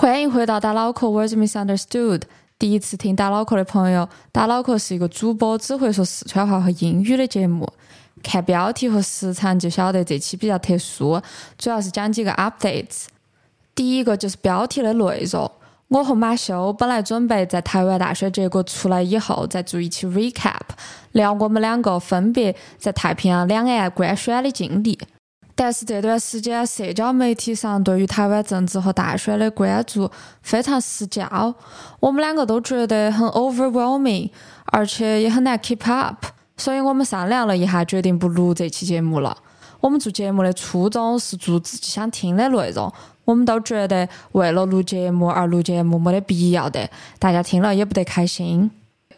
欢迎回到打脑壳 Words Misunderstood。第一次听打脑壳的朋友，打脑壳是一个主播只会说四川话和英语的节目。看标题和时长就晓得这期比较特殊，主要是讲几个 updates。第一个就是标题的内容。我和马修本来准备在台湾大选结果出来以后再做一期 recap，聊我们两个分别在太平洋两岸观选的经历。但是这段时间，社交媒体上对于台湾政治和大选的关注非常失焦，我们两个都觉得很 overwhelming，而且也很难 keep up，所以我们商量了一下，决定不录这期节目了。我们做节目的初衷是做自己想听的内容，我们都觉得为了录节目而录节目没得必要的，大家听了也不得开心。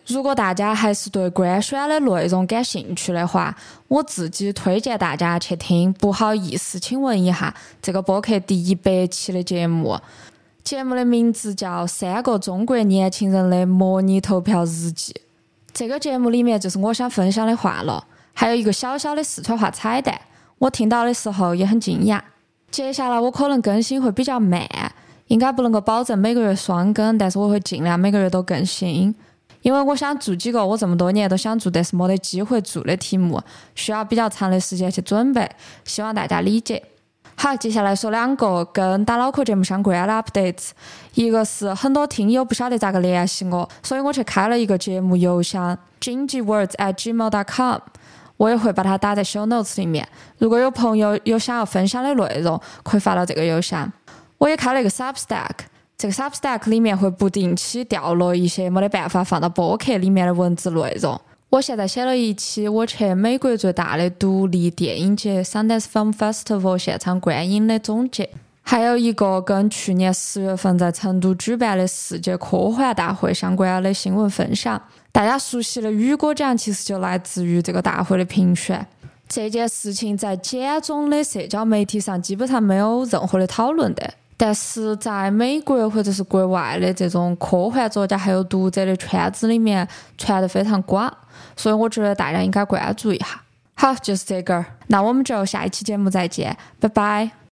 如果大家还是对官宣的内容感兴趣的话，我自己推荐大家去听。不好意思，请问一下，这个播客第一百期的节目，节目的名字叫《三个中国年轻人的模拟投票日记》。这个节目里面就是我想分享的话了，还有一个小小的四川话彩蛋。我听到的时候也很惊讶。接下来我可能更新会比较慢，应该不能够保证每个月双更，但是我会尽量每个月都更新。因为我想做几个我这么多年都想做但是没得机会做的题目，需要比较长的时间去准备，希望大家理解。好，接下来说两个跟打脑壳节目相关的 updates。一个是很多听友不晓得咋个联系我，所以我去开了一个节目邮箱 gingywords@gmail.com，我也会把它打在 show notes 里面。如果有朋友有想要分享的内容，可以发到这个邮箱。我也开了一个 Substack。这个 Substack 里面会不定期掉落一些没得办法放到播客里面的文字内容。我现在写了一期我去美国最大的独立电影节 Sundance Film Festival 现场观影的总结，还有一个跟去年十月份在成都举办的世界科幻大会相关的新闻分享。大家熟悉的雨果奖其实就来自于这个大会的评选。这件事情在简中的社交媒体上基本上没有任何的讨论的。但是在美国或者是国外的这种科幻作家还有读者的圈子里面传得非常广，所以我觉得大家应该关注一下。好，就是这个儿，那我们就下一期节目再见，拜拜。